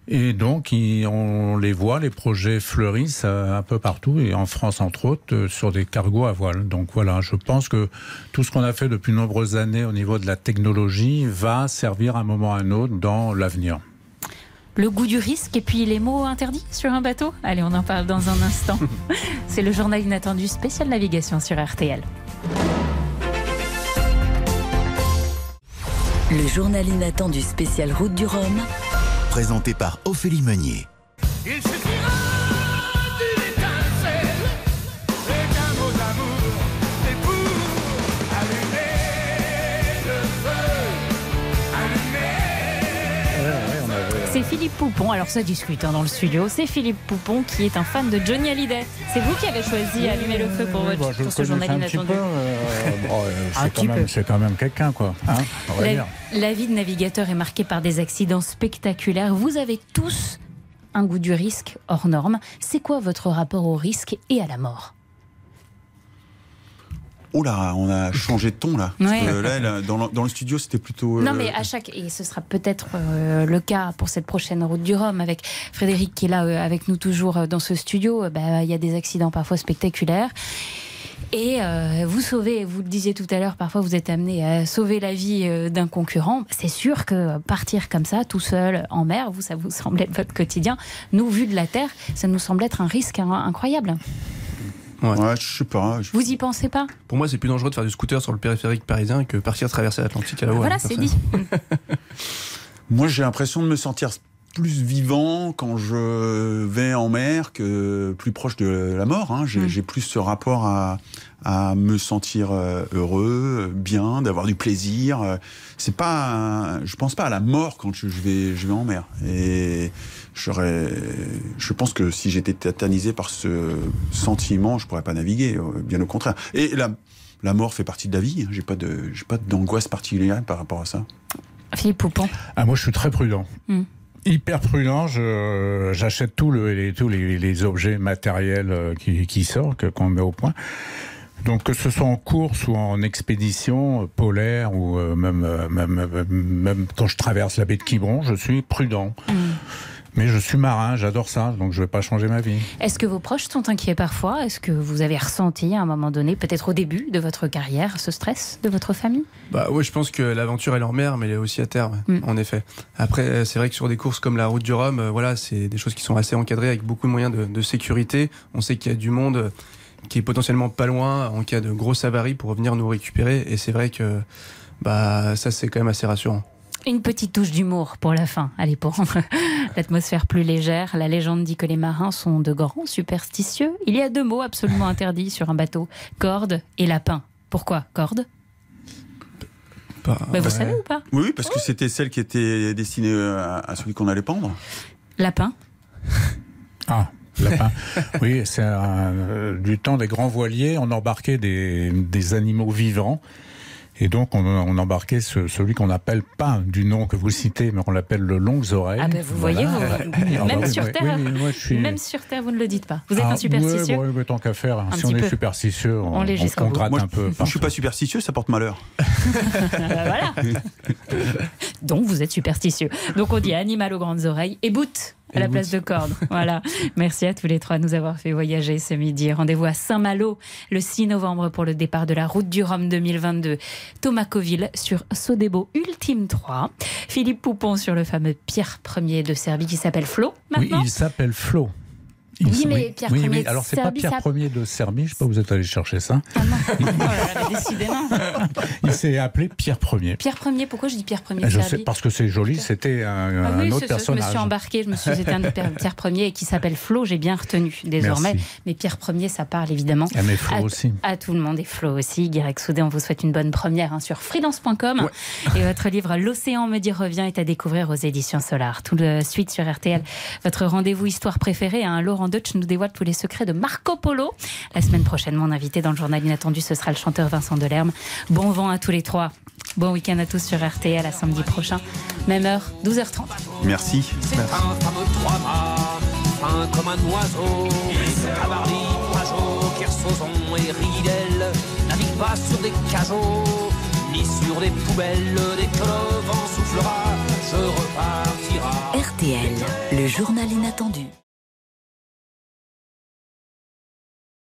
Et donc, on les voit, les projets fleurissent un peu partout, et en France, entre autres, euh, sur des cargos à voile. Donc voilà, je pense que tout ce qu'on a fait depuis de nombreuses années au niveau de la technologie va servir à un moment ou à un autre dans l'avenir le goût du risque et puis les mots interdits sur un bateau Allez, on en parle dans un instant. C'est le journal inattendu spécial navigation sur RTL. Le journal inattendu spécial Route du Rhum, présenté par Ophélie Meunier. C'est Philippe Poupon. Alors ça discute hein, dans le studio. C'est Philippe Poupon qui est un fan de Johnny Hallyday. C'est vous qui avez choisi Allumer le feu pour, votre, Bah, pour ce journal inattendu. euh, bon, euh, c'est quand, même- quand quelqu'un, quoi. Hein, on va La, dire. la vie de navigateur est marquée par des accidents spectaculaires. Vous avez tous un goût du risque hors norme. C'est quoi votre rapport au risque et à la mort? Oh là, on a changé de ton là. Parce Ouais. que là, là, dans, le, dans le studio, c'était plutôt. Non, euh, mais à chaque et ce sera peut-être euh, le cas pour cette prochaine route du Rhum avec Frédéric qui est là euh, avec nous toujours euh, dans ce studio. euh, bah, Il y a des accidents parfois spectaculaires. Et euh, vous sauvez, vous le disiez tout à l'heure, parfois vous êtes amené à sauver la vie euh, d'un concurrent. C'est sûr que partir comme ça, tout seul, en mer, vous, ça vous semble être votre quotidien. Nous, vu de la Terre, ça nous semble être un risque hein, incroyable. Ouais, je sais pas. je- Vous y pensez pas Pour moi, c'est plus dangereux de faire du scooter sur le périphérique parisien que partir traverser l'Atlantique à la voile. Voilà, c'est dit. Moi, j'ai l'impression de me sentir plus vivant quand je vais en mer que plus proche de la mort. hein. J'ai Mm. j'ai plus ce rapport à, à me sentir euh, heureux, bien, d'avoir du plaisir. Euh, C'est pas, un- je pense pas à la mort quand je, vais, je vais en mer. Et je pense que si j'étais tétanisé par ce sentiment, je pourrais pas naviguer. euh, Bien au contraire. Et la, la mort fait partie de la vie. hein. J'ai pas de, j'ai pas d'angoisse particulière par rapport à ça. Philippe Poupon. Ah, moi, je suis très prudent. Hmm. Hyper prudent, je- j'achète tous le, les, tous les, les objets matériels euh, qui, qui sortent, que- qu'on met au point. Donc que ce soit en course ou en expédition euh, polaire ou même, même, même quand je traverse la baie de Quiberon, je suis prudent. Mais je suis marin, j'adore ça, donc je vais pas changer ma vie. Est-ce que vos proches sont inquiets parfois? Est-ce que vous avez ressenti à un moment donné, peut-être au début de votre carrière, ce stress de votre famille? Bah ouais, je pense que l'aventure est en mer, mais elle est aussi à terre, ouais, Mm. en effet. Après, euh, c'est vrai que sur des courses comme la route du Rhum, euh, voilà, c'est des choses qui sont assez encadrées avec beaucoup de moyens de, de sécurité. On sait qu'il y a du monde euh, qui est potentiellement pas loin en cas de grosse avarie pour venir nous récupérer, et c'est vrai que bah ça c'est quand même assez rassurant. Une petite touche d'humour pour la fin, allez, pour rendre l'atmosphère plus légère. La légende dit que les marins sont de grands superstitieux. Il y a deux mots absolument interdits sur un bateau corde et lapin. Pourquoi corde? Bah, Bah, Vous savez ou pas? Oui, parce que c'était celle qui était destinée à, à celui qu'on allait pendre. Lapin Ah, lapin. oui, c'est euh, du temps des grands voiliers, on embarquait des, des animaux vivants. Et donc, on, on embarquait ce- celui qu'on n'appelle pas du nom que vous citez, mais on l'appelle le longues oreilles. Ah ben vous voyez, vous, Ah même bah oui, sur oui, Terre, oui, oui, moi, je suis- même sur Terre, vous ne le dites pas. Vous êtes Ah, un superstitieux ouais, ouais, mais tant qu'à faire, Un si on est superstitieux, on, On on- gratte Moi, un peu. je suis pas superstitieux, ça porte malheur. voilà. Donc vous êtes superstitieux. Donc on dit animal aux grandes oreilles et bout à la place de corde. Voilà. Merci à tous les trois de nous avoir fait voyager ce midi. Rendez-vous à Saint-Malo le 6 novembre pour le départ de la route du Rhum 2022. Thomas Coville sur Sodebo Ultime 3. Philippe Poupon sur le fameux Pierre Ier de Serbie qui s'appelle Flo Oui, maintenant. il s'appelle Flo. Il Oui, mais Pierre oui, Ier mais de alors c'est pas Serbie, Pierre ça- Ier de Serbie, je sais pas où vous êtes allé chercher ça. Oh là, mais décidément. Il s'est appelé Pierre Ier. Pierre Ier, pourquoi je dis Pierre Ier de Je sais parce que c'est joli, c'était un, Ah un autre ça, je me personnage. suis embarquée, je me suis dit c'était un Pierre Pierre Ier qui s'appelle Flo, j'ai bien retenu désormais. Merci. Mais Pierre Ier, ça parle évidemment Ah, mais Flo à, aussi. à tout le monde et Flo aussi. Guirec Soudé, on vous souhaite une bonne première hein, sur freelance.com. Et votre livre L'océan me dit revient est à découvrir aux éditions Solar. Tout le suite sur RTL. Votre rendez-vous histoire préférée, hein, Laurent Deutsch nous dévoile tous les secrets de Marco Polo. La semaine prochaine, mon invité dans le journal inattendu, ce sera le chanteur Vincent Delerme. Bon vent à tous les trois. Bon week-end à tous sur RTL à samedi prochain. Même heure, 12h30. Merci. C'est un fameux trois-mâts, fin comme un oiseau. Cavardi, Pajot, Kersozon et Ridel naviguent pas sur des cajots, ni sur des poubelles. Dès que le vent soufflera, je repartira. RTL, le journal inattendu.